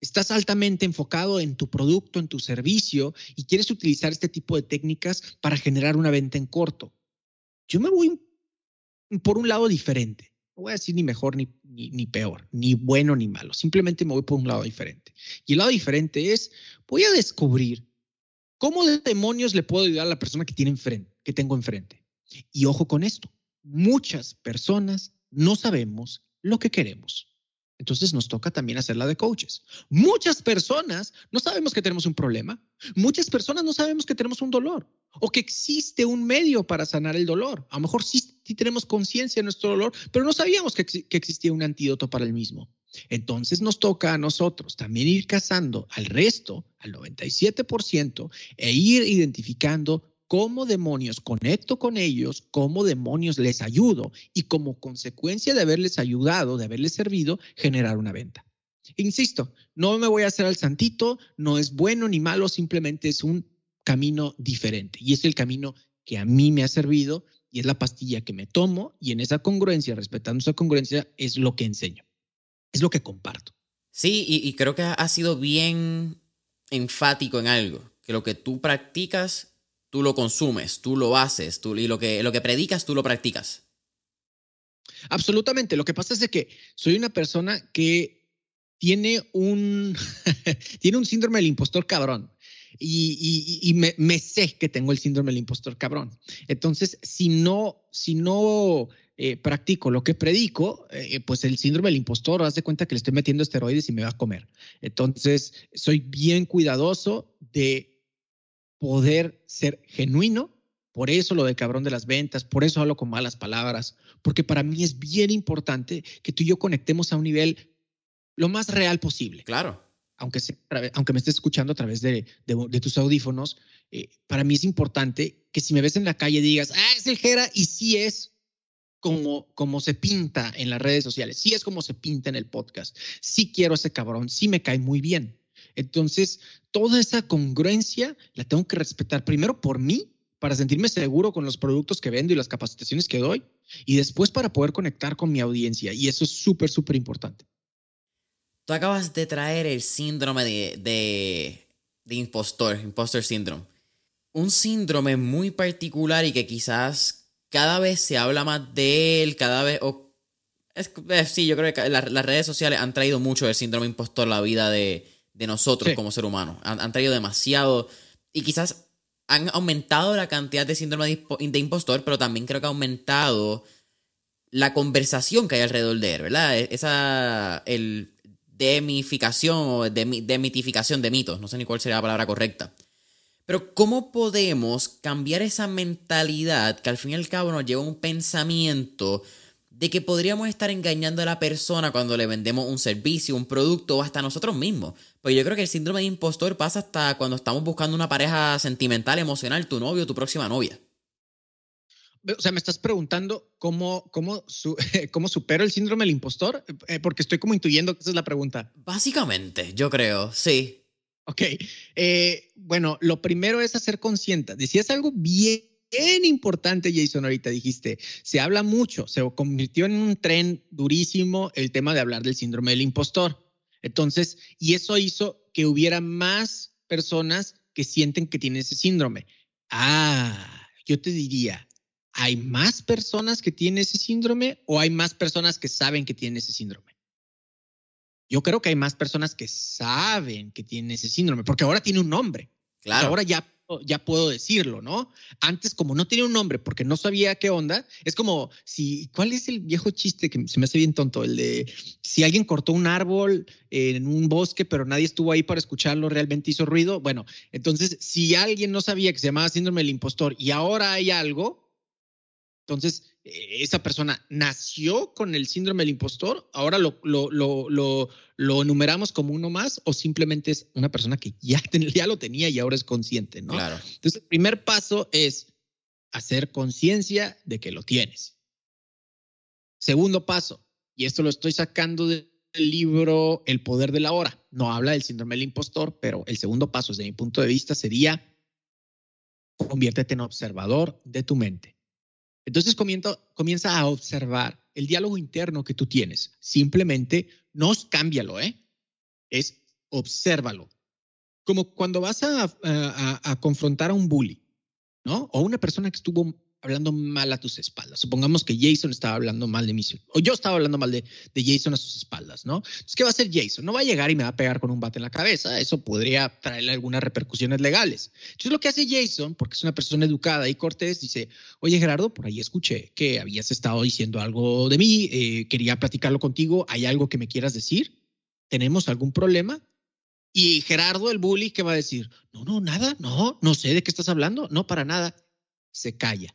Speaker 2: Estás altamente enfocado en tu producto, en tu servicio y quieres utilizar este tipo de técnicas para generar una venta en corto. Yo me voy por un lado diferente no voy a decir ni mejor ni, ni, peor, ni bueno ni malo, simplemente me voy por un lado diferente. Y el lado diferente es, voy a descubrir cómo de demonios le puedo ayudar a la persona que, tiene enfrente, que tengo enfrente. Y ojo con esto, muchas personas no sabemos lo que queremos. Entonces nos toca también hacer la de coaches. Muchas personas no sabemos que tenemos un problema. Muchas personas no sabemos que tenemos un dolor o que existe un medio para sanar el dolor. A lo mejor sí, tenemos conciencia de nuestro dolor, pero no sabíamos que, que existía un antídoto para el mismo. Entonces nos toca a nosotros también ir cazando al resto, al 97%, e ir identificando cómo demonios conecto con ellos, cómo demonios les ayudo y como consecuencia de haberles ayudado, de haberles servido, generar una venta. Insisto, no me voy a hacer al santito, no es bueno ni malo, simplemente es un camino diferente y es el camino que a mí me ha servido y es la pastilla que me tomo y en esa congruencia, respetando esa congruencia, es lo que enseño, es lo que comparto.
Speaker 1: Sí, y, y creo que ha sido bien enfático en algo, que lo que tú practicas tú lo consumes, tú lo haces, tú, y lo que, lo que predicas, tú lo practicas.
Speaker 2: Absolutamente. Lo que pasa es que soy una persona que tiene un, tiene un síndrome del impostor cabrón. Y, me, sé que tengo el síndrome del impostor cabrón. Entonces, si no, si no eh, practico lo que predico, eh, pues el síndrome del impostor, haz de cuenta que le estoy metiendo esteroides y me va a comer. Entonces, soy bien cuidadoso de poder ser genuino. Por eso lo de cabrón de las ventas, por eso hablo con malas palabras, porque para mí es bien importante que tú y yo conectemos a un nivel lo más real posible.
Speaker 1: Claro.
Speaker 2: Aunque, aunque me estés escuchando a través de, tus audífonos, eh, para mí es importante que si me ves en la calle digas, ah, es el Jera, y sí es como, como se pinta en las redes sociales, sí es como se pinta en el podcast, sí quiero ese cabrón, sí me cae muy bien. Entonces, toda esa congruencia la tengo que respetar primero por mí, para sentirme seguro con los productos que vendo y las capacitaciones que doy, y después para poder conectar con mi audiencia. Y eso es súper, súper importante.
Speaker 1: Tú acabas de traer el síndrome de, de, impostor, impostor syndrome. Un síndrome muy particular y que quizás cada vez se habla más de él, cada vez... es, eh, sí, yo creo que las redes sociales han traído mucho el síndrome impostor a la vida de, nosotros como ser humanos. Han, traído demasiado y quizás han aumentado la cantidad de síndrome de, impostor, pero también creo que ha aumentado la conversación que hay alrededor de él, ¿verdad? E, esa, el demificación o demitificación de mitos, no sé ni cuál sería la palabra correcta. Pero ¿cómo podemos cambiar esa mentalidad que al fin y al cabo nos lleva a un pensamiento de que podríamos estar engañando a la persona cuando le vendemos un servicio, un producto o hasta nosotros mismos? Pues yo creo que el síndrome de impostor pasa hasta cuando estamos buscando una pareja sentimental, emocional, tu novio tu próxima novia.
Speaker 2: O sea, me estás preguntando cómo, cómo, cómo supero el síndrome del impostor, eh, porque estoy como intuyendo que esa es la pregunta.
Speaker 1: Básicamente, yo creo, sí.
Speaker 2: Ok, eh, bueno, lo primero es hacer consciente. Decías algo bien, bien importante, Jason, ahorita dijiste, se habla mucho, se convirtió en un tren durísimo el tema de hablar del síndrome del impostor. Entonces, y eso hizo que hubiera más personas que sienten que tienen ese síndrome. Ah, yo te diría, ¿hay más personas que tienen ese síndrome o hay más personas que saben que tienen ese síndrome? yo creo que hay más personas que saben que tienen ese síndrome, porque ahora tiene un nombre. Claro. Ahora ya, ya puedo decirlo, ¿no? Antes, como no tenía un nombre porque no sabía qué onda, es como si, ¿cuál es el viejo chiste que se me hace bien tonto? El de si alguien cortó un árbol en un bosque, pero nadie estuvo ahí para escucharlo, realmente hizo ruido. Bueno, entonces, si alguien no sabía que se llamaba síndrome del impostor y ahora hay algo, entonces, eh, esa persona nació con el síndrome del impostor, ahora lo, lo, lo, lo, enumeramos como uno más o simplemente es una persona que ya, ya lo tenía y ahora es consciente, ¿no? Claro. Entonces, el primer paso es hacer conciencia de que lo tienes. Segundo paso, y esto lo estoy sacando del libro El poder de la hora. No habla del síndrome del impostor, pero el segundo paso, desde mi punto de vista, sería conviértete en observador de tu mente. Entonces comienza, a observar el diálogo interno que tú tienes. Simplemente no cámbialo, ¿eh? Es obsérvalo. Como cuando vas a, a confrontar a un bully, ¿no? O una persona que estuvo hablando mal a tus espaldas. Supongamos que Jason estaba hablando mal de mí, o yo estaba hablando mal de, Jason a sus espaldas, ¿no? Entonces, ¿qué va a hacer Jason? No va a llegar y me va a pegar con un bate en la cabeza. Eso podría traerle algunas repercusiones legales. Entonces, lo que hace Jason, porque es una persona educada y cortés, dice, oye Gerardo, por ahí escuché que habías estado diciendo algo de mí, eh, quería platicarlo contigo, ¿hay algo que me quieras decir? ¿Tenemos algún problema? Y Gerardo, el bully, ¿qué va a decir? No, no, nada, no, no sé de qué estás hablando, no, para nada. Se calla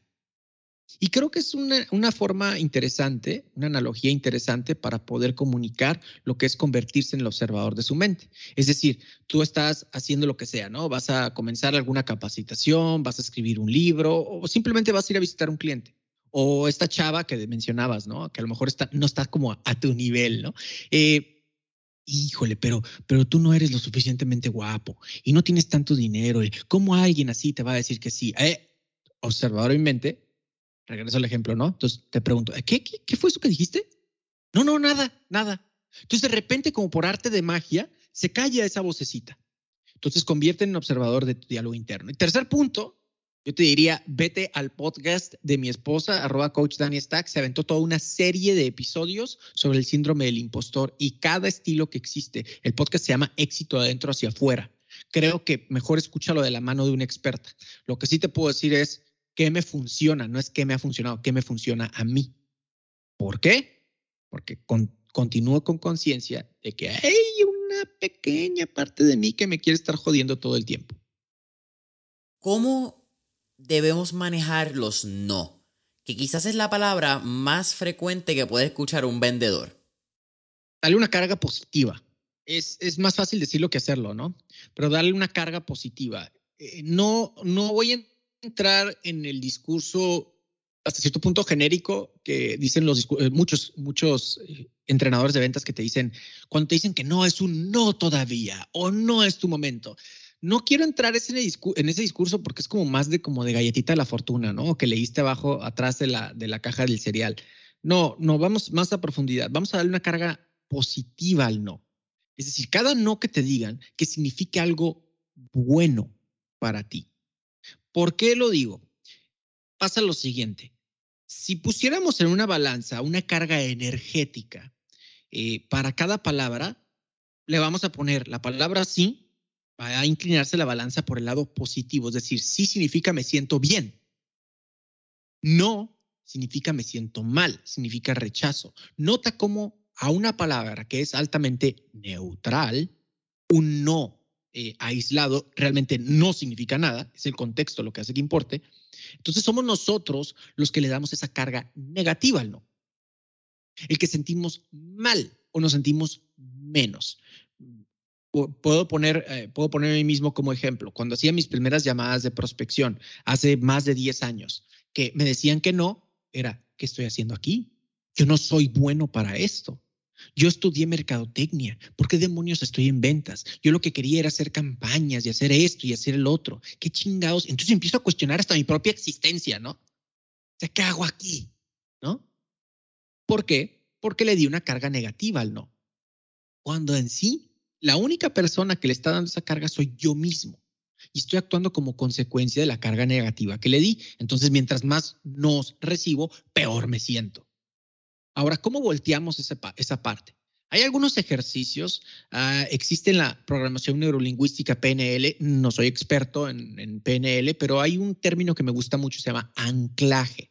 Speaker 2: y creo que es una, forma interesante, una analogía interesante para poder comunicar lo que es convertirse en el observador de su mente. Es decir, tú estás haciendo lo que sea, ¿no? Vas a comenzar alguna capacitación, vas a escribir un libro o simplemente vas a ir a visitar un cliente. O esta chava que mencionabas, ¿no? Que a lo mejor está, no está como a, tu nivel, ¿no? Eh, híjole, pero, pero tú no eres lo suficientemente guapo y no tienes tanto dinero. ¿Cómo alguien así te va a decir que sí? Eh, observador en mente, regreso al ejemplo, ¿no? Entonces te pregunto, ¿qué, qué, fue eso que dijiste? No, no, nada, nada. Entonces de repente, como por arte de magia, se calla esa vocecita. Entonces convierte en observador de tu diálogo interno. Y tercer punto, yo te diría, vete al podcast de mi esposa, arroba coach Dani Stack. Se aventó toda una serie de episodios sobre el síndrome del impostor y cada estilo que existe. El podcast se llama Éxito adentro hacia afuera. Creo que mejor escúchalo de la mano de una experta. Lo que sí te puedo decir es, qué me funciona, no es qué me ha funcionado, qué me funciona a mí. ¿Por qué? Porque continúo con conciencia de que hay una pequeña parte de mí que me quiere estar jodiendo todo el tiempo.
Speaker 1: ¿Cómo debemos manejar los no? Que quizás es la palabra más frecuente que puede escuchar un vendedor.
Speaker 2: Dale una carga positiva. Es, es más fácil decirlo que hacerlo, ¿no? Pero darle una carga positiva. Eh, no, no voy a entrar en el discurso hasta cierto punto genérico que dicen los eh, muchos muchos eh, entrenadores de ventas que te dicen cuando te dicen que no es un no todavía o no es tu momento. No quiero entrar en ese discurso porque es como más de como de galletita de la fortuna, ¿no? Que leíste abajo atrás de la de la caja del cereal. No, no, vamos más a profundidad. Vamos a darle una carga positiva al no. Es decir, cada no que te digan que signifique algo bueno para ti. ¿Por qué lo digo? Pasa lo siguiente. si pusiéramos en una balanza una carga energética eh, para cada palabra, le vamos a poner la palabra sí, va a inclinarse la balanza por el lado positivo, es decir, sí significa me siento bien. No significa me siento mal, significa rechazo. Nota cómo a una palabra que es altamente neutral, un no eh, aislado realmente no significa nada, es el contexto lo que hace que importe. Entonces somos nosotros los que le damos esa carga negativa al no. El que sentimos mal o nos sentimos menos. Puedo poner, eh, puedo poner a mí mismo como ejemplo. Cuando hacía mis primeras llamadas de prospección hace más de 10 años, que me decían que no, era, ¿qué estoy haciendo aquí? Yo no soy bueno para esto. Yo estudié mercadotecnia. ¿Por qué demonios estoy en ventas? Yo lo que quería era hacer campañas y hacer esto y hacer el otro. ¿Qué chingados? Entonces empiezo a cuestionar hasta mi propia existencia, ¿no? O sea, ¿qué hago aquí? ¿No? ¿Por qué? Porque le di una carga negativa al no. Cuando en sí, la única persona que le está dando esa carga soy yo mismo. Y estoy actuando como consecuencia de la carga negativa que le di. Entonces, mientras más nos recibo, peor me siento. Ahora, ¿cómo volteamos esa, esa parte? Hay algunos ejercicios, uh, existe en la programación neurolingüística PNL, no soy experto en, PNL, pero hay un término que me gusta mucho, se llama anclaje.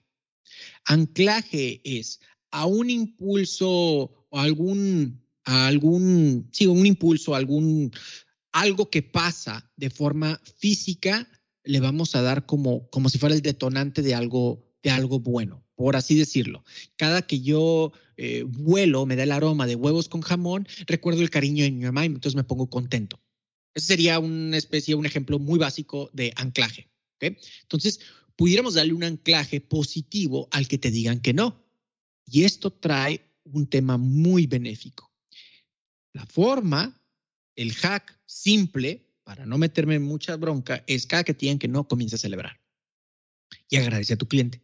Speaker 2: Anclaje es a un impulso o algún, a algún, sí, un impulso, algún, algo que pasa de forma física, le vamos a dar como, como si fuera el detonante de algo, de algo bueno por así decirlo. Cada que yo eh, vuelo, me da el aroma de huevos con jamón, recuerdo el cariño de mi mamá y entonces me pongo contento. Ese sería una especie, un ejemplo muy básico de anclaje. Entonces, pudiéramos darle un anclaje positivo al que te digan que no. Y esto trae un tema muy benéfico. La forma, el hack simple, para no meterme en mucha bronca, es cada que te que no, comienza a celebrar. Y agradece a tu cliente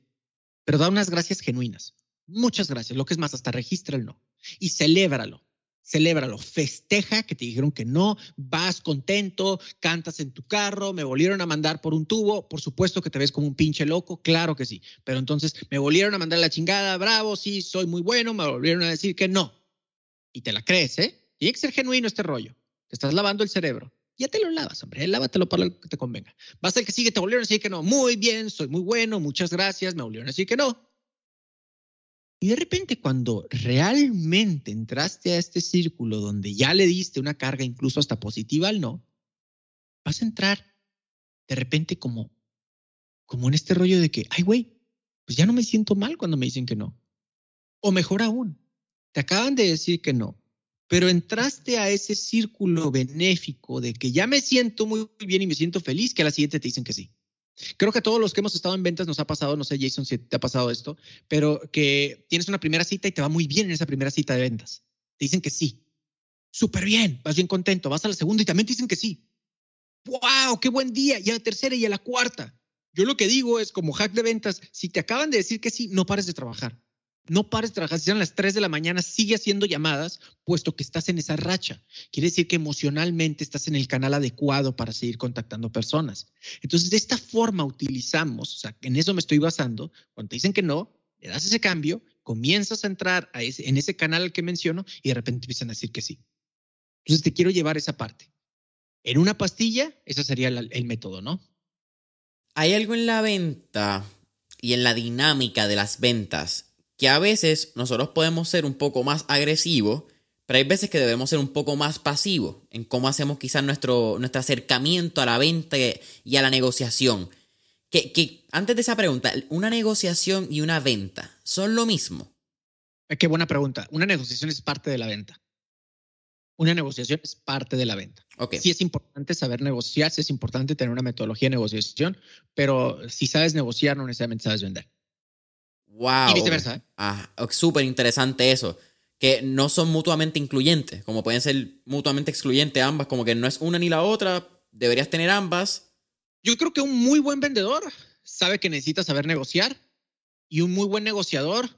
Speaker 2: pero da unas gracias genuinas. Muchas gracias. Lo que es más, hasta no y celébralo. Celébralo, festeja que te dijeron que no, vas contento, cantas en tu carro, me volvieron a mandar por un tubo, por supuesto que te ves como un pinche loco, claro que sí, pero entonces me volvieron a mandar la chingada, bravo, sí, soy muy bueno, me volvieron a decir que no. Y te la crees, ¿eh? Tiene que ser genuino este rollo. Te estás lavando el cerebro ya te lo lavas, hombre, lávatelo para lo que te convenga. Vas al que sigue, te volvieron a decir que no. Muy bien, soy muy bueno, muchas gracias, me volvieron a decir que no. Y de repente, cuando realmente entraste a este círculo donde ya le diste una carga incluso hasta positiva al no, vas a entrar de repente como, como en este rollo de que, ay, güey, pues ya no me siento mal cuando me dicen que no. O mejor aún, te acaban de decir que no pero entraste a ese círculo benéfico de que ya me siento muy bien y me siento feliz, que a la siguiente te dicen que sí. Creo que a todos los que hemos estado en ventas nos ha pasado, no sé Jason si te ha pasado esto, pero que tienes una primera cita y te va muy bien en esa primera cita de ventas. Te dicen que sí. Súper bien, vas bien contento, vas a la segunda y también te dicen que sí. ¡Wow! ¡Qué buen día! Y a la tercera y a la cuarta. Yo lo que digo es, como hack de ventas, si te acaban de decir que sí, no pares de trabajar no pares de trabajar. Si son las 3 de la mañana, sigue haciendo llamadas, puesto que estás en esa racha. Quiere decir que emocionalmente estás en el canal adecuado para seguir contactando personas. Entonces, de esta forma utilizamos, o sea, en eso me estoy basando. Cuando te dicen que no, le das ese cambio, comienzas a entrar en ese canal que menciono y de repente empiezan a decir que sí. Entonces, te quiero llevar esa parte. En una pastilla, ese sería el método, ¿no?
Speaker 1: Hay algo en la venta y en la dinámica de las ventas que a veces nosotros podemos ser un poco más agresivos, pero hay veces que debemos ser un poco más pasivos en cómo hacemos quizás nuestro, nuestro acercamiento a la venta y a la negociación. Que, que antes de esa pregunta, ¿una negociación y una venta son lo mismo?
Speaker 2: Eh, qué buena pregunta. Una negociación es parte de la venta. Una negociación es parte de la venta.
Speaker 1: Okay.
Speaker 2: Sí es importante saber negociar, sí es importante tener una metodología de negociación, pero si sabes negociar, no necesariamente sabes vender.
Speaker 1: Wow.
Speaker 2: Y viceversa. ¿eh?
Speaker 1: Ah, súper interesante eso. Que no son mutuamente incluyentes, como pueden ser mutuamente excluyentes ambas, como que no es una ni la otra, deberías tener ambas.
Speaker 2: Yo creo que un muy buen vendedor sabe que necesita saber negociar y un muy buen negociador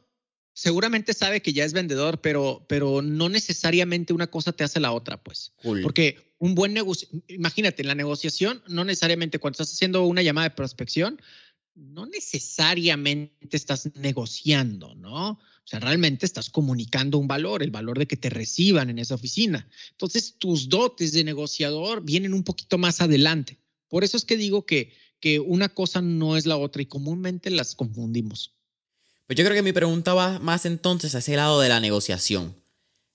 Speaker 2: seguramente sabe que ya es vendedor, pero, pero no necesariamente una cosa te hace la otra, pues. Porque un buen negocio, imagínate, en la negociación, no necesariamente cuando estás haciendo una llamada de prospección, no necesariamente estás negociando, ¿no? O sea, realmente estás comunicando un valor, el valor de que te reciban en esa oficina. Entonces, tus dotes de negociador vienen un poquito más adelante. Por eso es que digo que, que una cosa no es la otra y comúnmente las confundimos.
Speaker 1: Pues yo creo que mi pregunta va más entonces hacia el lado de la negociación.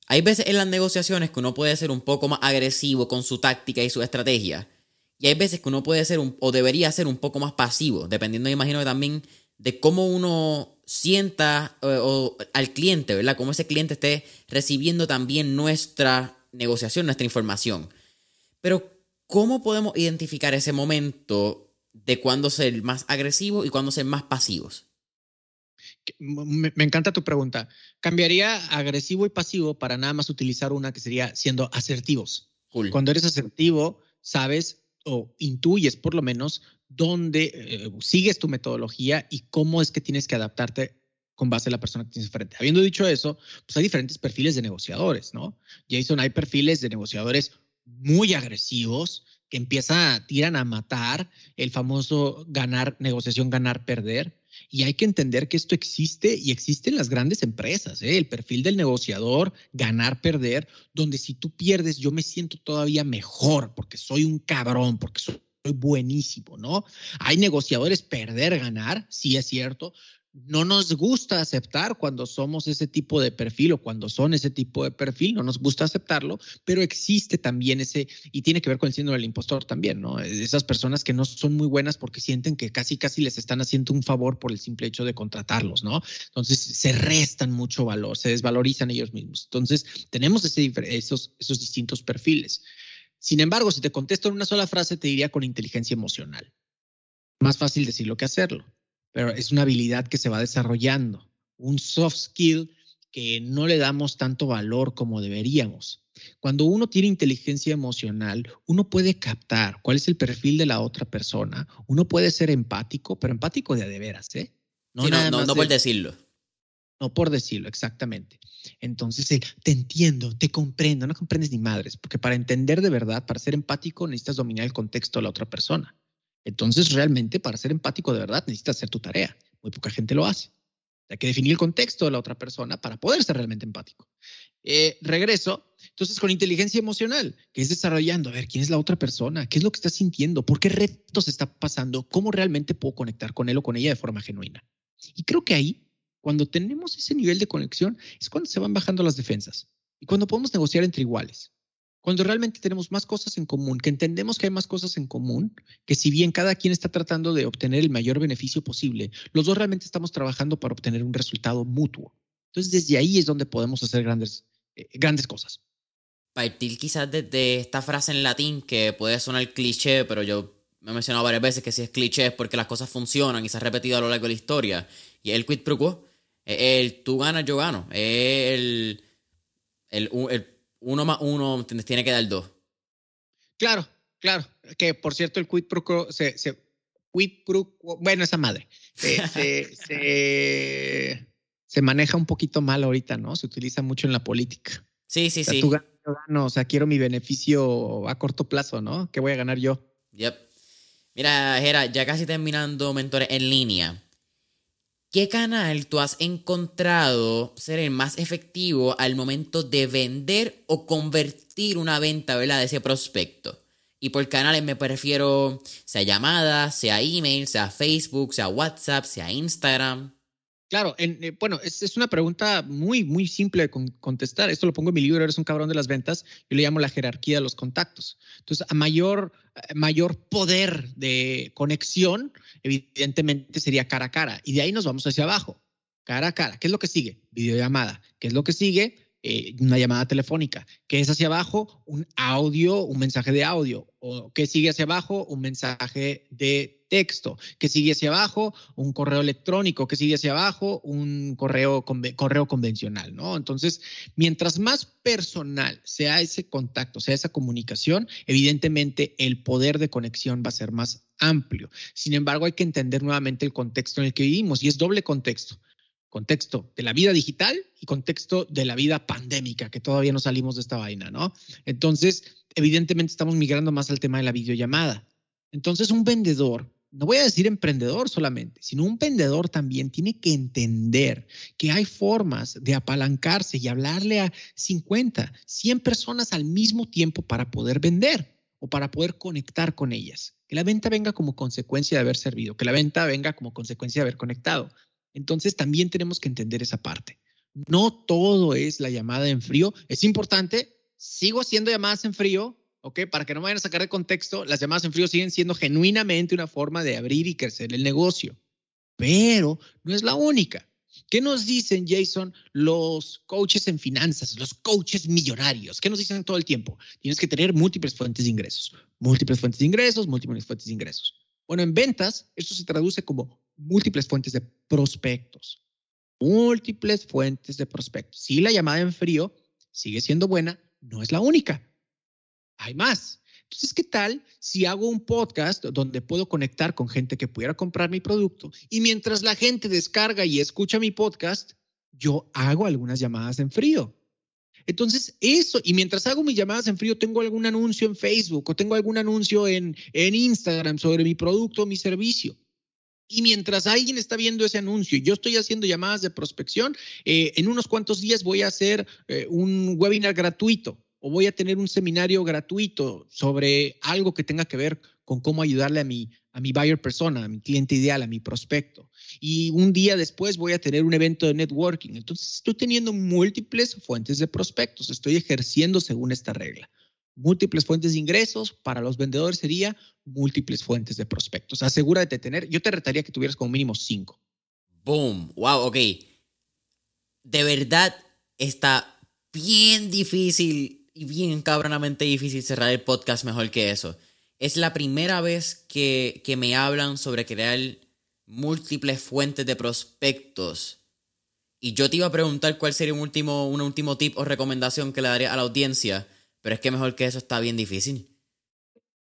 Speaker 1: Hay veces en las negociaciones que uno puede ser un poco más agresivo con su táctica y su estrategia. Y hay veces que uno puede ser un, o debería ser un poco más pasivo, dependiendo, me imagino, también de cómo uno sienta o, al cliente, ¿verdad? Cómo ese cliente esté recibiendo también nuestra negociación, nuestra información. Pero, ¿cómo podemos identificar ese momento de cuándo ser más agresivo y cuándo ser más pasivos?
Speaker 2: Me, encanta tu pregunta. Cambiaría agresivo y pasivo para nada más utilizar una que sería siendo asertivos. Cuando eres asertivo, sabes o intuyes por lo menos dónde eh, sigues tu metodología y cómo es que tienes que adaptarte con base a la persona que tienes frente. Habiendo dicho eso, pues hay diferentes perfiles de negociadores, ¿no? Jason, hay perfiles de negociadores muy agresivos que empiezan, tiran a matar, el famoso ganar, negociación ganar, perder. Y hay que entender que esto existe y existe en las grandes empresas, ¿eh? el perfil del negociador, ganar, perder, donde si tú pierdes yo me siento todavía mejor porque soy un cabrón, porque soy buenísimo, ¿no? Hay negociadores perder, ganar, sí es cierto, no nos gusta aceptar cuando somos ese tipo de perfil o cuando son ese tipo de perfil, no nos gusta aceptarlo, pero existe también ese, y tiene que ver con el síndrome del impostor también, ¿no? Esas personas que no son muy buenas porque sienten que casi, casi les están haciendo un favor por el simple hecho de contratarlos, ¿no? Entonces se restan mucho valor, se desvalorizan ellos mismos. Entonces tenemos ese, esos, esos distintos perfiles. Sin embargo, si te contesto en una sola frase, te diría con inteligencia emocional. Más fácil decirlo que hacerlo pero es una habilidad que se va desarrollando, un soft skill que no le damos tanto valor como deberíamos. Cuando uno tiene inteligencia emocional, uno puede captar cuál es el perfil de la otra persona, uno puede ser empático, pero empático de de veras, ¿eh?
Speaker 1: No, no, no, por decirlo.
Speaker 2: No por decirlo, exactamente. Entonces, te entiendo, te comprendo, no comprendes ni madres, porque para entender de verdad, para ser empático, necesitas dominar el contexto de la otra persona. Entonces, realmente, para ser empático de verdad, necesitas hacer tu tarea. Muy poca gente lo hace. Hay que definir el contexto de la otra persona para poder ser realmente empático. Eh, regreso, entonces, con inteligencia emocional, que es desarrollando, a ver, ¿quién es la otra persona? ¿Qué es lo que está sintiendo? ¿Por qué retos está pasando? ¿Cómo realmente puedo conectar con él o con ella de forma genuina? Y creo que ahí, cuando tenemos ese nivel de conexión, es cuando se van bajando las defensas y cuando podemos negociar entre iguales cuando realmente tenemos más cosas en común, que entendemos que hay más cosas en común, que si bien cada quien está tratando de obtener el mayor beneficio posible, los dos realmente estamos trabajando para obtener un resultado mutuo. Entonces, desde ahí es donde podemos hacer grandes, eh, grandes cosas.
Speaker 1: Partir quizás desde esta frase en latín que puede sonar cliché, pero yo me he mencionado varias veces que si es cliché es porque las cosas funcionan y se ha repetido a lo largo de la historia. Y el quid pro quo, el tú ganas, yo gano, el, el, el uno más uno tiene que dar dos.
Speaker 2: Claro, claro. Que por cierto, el quid pro quo se, se quid pro quo, bueno, esa madre, se, se, maneja un poquito mal ahorita, ¿no? Se utiliza mucho en la política.
Speaker 1: Sí, sí, sí.
Speaker 2: Tú ganas, yo gano, o sea, quiero mi beneficio a corto plazo, ¿no? ¿Qué voy a ganar yo?
Speaker 1: Yep. Mira, Jera, ya casi terminando mentores en línea. ¿Qué canal tú has encontrado ser el más efectivo al momento de vender o convertir una venta, ¿verdad? De ese prospecto. Y por canales me prefiero sea llamada, sea email, sea Facebook, sea WhatsApp, sea Instagram.
Speaker 2: Claro, eh, bueno, es, una pregunta muy, muy simple de contestar. Esto lo pongo en mi libro, Eres un cabrón de las ventas. Yo le llamo la jerarquía de los contactos. Entonces, a mayor, mayor poder de conexión, evidentemente sería cara a cara. Y de ahí nos vamos hacia abajo. Cara a cara. ¿Qué es lo que sigue? Videollamada. ¿Qué es lo que sigue? Eh, una llamada telefónica. ¿Qué es hacia abajo? Un audio, un mensaje de audio. ¿O qué sigue hacia abajo? Un mensaje de texto. ¿Qué sigue hacia abajo? Un correo electrónico. ¿Qué sigue hacia abajo? Un correo, correo convencional, ¿no? Entonces, mientras más personal sea ese contacto, sea esa comunicación, evidentemente el poder de conexión va a ser más amplio. Sin embargo, hay que entender nuevamente el contexto en el que vivimos y es doble contexto contexto de la vida digital y contexto de la vida pandémica, que todavía no salimos de esta vaina, ¿no? Entonces, evidentemente estamos migrando más al tema de la videollamada. Entonces, un vendedor no voy a decir emprendedor solamente, sino un vendedor también tiene que entender que hay formas de apalancarse y hablarle a 50, 100 personas al mismo tiempo para poder vender o para poder conectar con ellas. Que la venta venga como consecuencia de haber servido, que la venta venga como consecuencia de haber conectado. Entonces también tenemos que entender esa parte. No todo es la llamada en frío. Es importante, sigo haciendo llamadas en frío, ¿ok? Para que no me vayan a sacar de contexto, las llamadas en frío siguen siendo genuinamente una forma de abrir y crecer el negocio, pero no es la única. ¿Qué nos dicen, Jason, los coaches en finanzas, los coaches millonarios? ¿Qué nos dicen todo el tiempo? Tienes que tener múltiples fuentes de ingresos, múltiples fuentes de ingresos, múltiples fuentes de ingresos. Bueno, en ventas, esto se traduce como múltiples fuentes de prospectos. Múltiples fuentes de prospectos. Si la llamada en frío sigue siendo buena, no es la única hay más. Entonces, ¿qué tal si hago un podcast donde puedo conectar con gente que pudiera comprar mi producto y mientras la gente descarga y escucha mi podcast, yo hago algunas llamadas en frío? Entonces, eso, y mientras hago mis llamadas en frío, tengo algún anuncio en Facebook o tengo algún anuncio en, en Instagram sobre mi producto o mi servicio. Y mientras alguien está viendo ese anuncio yo estoy haciendo llamadas de prospección, eh, en unos cuantos días voy a hacer eh, un webinar gratuito o voy a tener un seminario gratuito sobre algo que tenga que ver con cómo ayudarle a mi, a mi buyer persona, a mi cliente ideal, a mi prospecto. Y un día después voy a tener un evento de networking. Entonces estoy teniendo múltiples fuentes de prospectos, estoy ejerciendo según esta regla. Múltiples fuentes de ingresos para los vendedores sería múltiples fuentes de prospectos. Asegúrate de tener, yo te retaría que tuvieras como mínimo cinco.
Speaker 1: Boom, wow, ok. De verdad está bien difícil bien cabronamente difícil cerrar el podcast mejor que eso. Es la primera vez que, que me hablan sobre crear múltiples fuentes de prospectos. Y yo te iba a preguntar cuál sería un último, un último tip o recomendación que le daría a la audiencia, pero es que mejor que eso está bien difícil.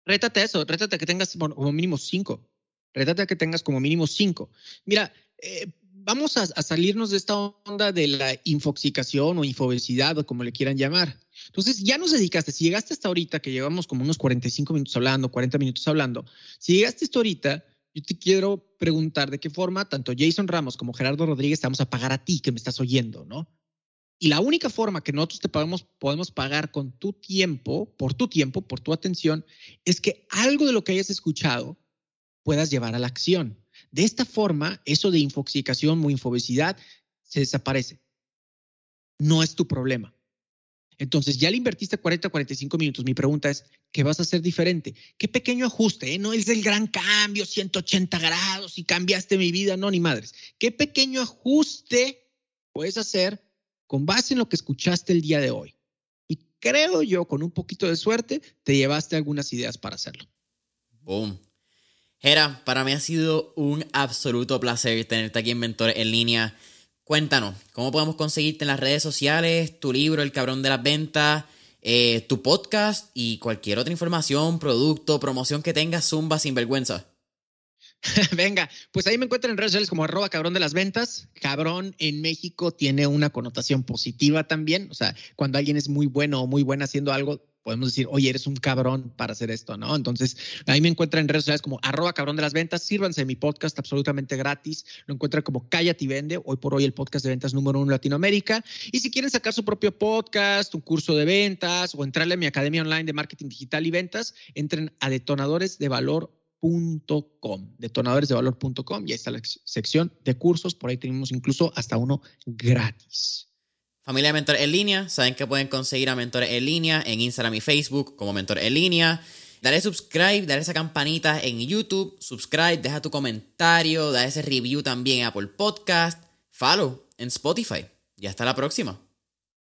Speaker 2: Rétate eso, rétate que tengas como mínimo cinco. Rétate que tengas como mínimo cinco. Mira, eh, vamos a, a, salirnos de esta onda de la infoxicación o infobesidad o como le quieran llamar. Entonces, ya nos dedicaste, si llegaste hasta ahorita, que llevamos como unos 45 minutos hablando, 40 minutos hablando, si llegaste hasta ahorita, yo te quiero preguntar de qué forma tanto Jason Ramos como Gerardo Rodríguez te vamos a pagar a ti que me estás oyendo, ¿no? Y la única forma que nosotros te podemos, podemos pagar con tu tiempo, por tu tiempo, por tu atención, es que algo de lo que hayas escuchado puedas llevar a la acción. De esta forma, eso de infoxicación o infobesidad se desaparece. No es tu problema. Entonces, ya le invertiste 40 45 minutos. Mi pregunta es, ¿qué vas a hacer diferente? ¿Qué pequeño ajuste? Eh? No es el gran cambio, 180 grados y cambiaste mi vida, no, ni madres. ¿Qué pequeño ajuste puedes hacer con base en lo que escuchaste el día de hoy? Y creo yo, con un poquito de suerte, te llevaste algunas ideas para hacerlo.
Speaker 1: Boom. Gera, para mí ha sido un absoluto placer tenerte aquí en Mentor en línea. Cuéntanos, ¿cómo podemos conseguirte en las redes sociales, tu libro, El cabrón de las ventas, eh, tu podcast y cualquier otra información, producto, promoción que tengas, zumba sin vergüenza?
Speaker 2: Venga, pues ahí me encuentran en redes sociales como arroba cabrón de las ventas. Cabrón en México tiene una connotación positiva también. O sea, cuando alguien es muy bueno o muy buena haciendo algo, podemos decir, oye, eres un cabrón para hacer esto, ¿no? Entonces, ahí me encuentran en redes sociales como arroba cabrón de las ventas, sírvanse mi podcast absolutamente gratis, lo encuentran como Cállate y Vende, hoy por hoy el podcast de ventas número uno en Latinoamérica, y si quieren sacar su propio podcast, un curso de ventas o entrarle a mi academia online de marketing digital y ventas, entren a detonadoresdevalor.com, detonadoresdevalor.com, y ahí está la sección de cursos, por ahí tenemos incluso hasta uno gratis.
Speaker 1: Familia de Mentores en Línea, saben que pueden conseguir a Mentores en Línea en Instagram y Facebook como Mentores en Línea. Dale subscribe, dale esa campanita en YouTube, subscribe, deja tu comentario, da ese review también en Apple Podcast, follow en Spotify. Y hasta la próxima.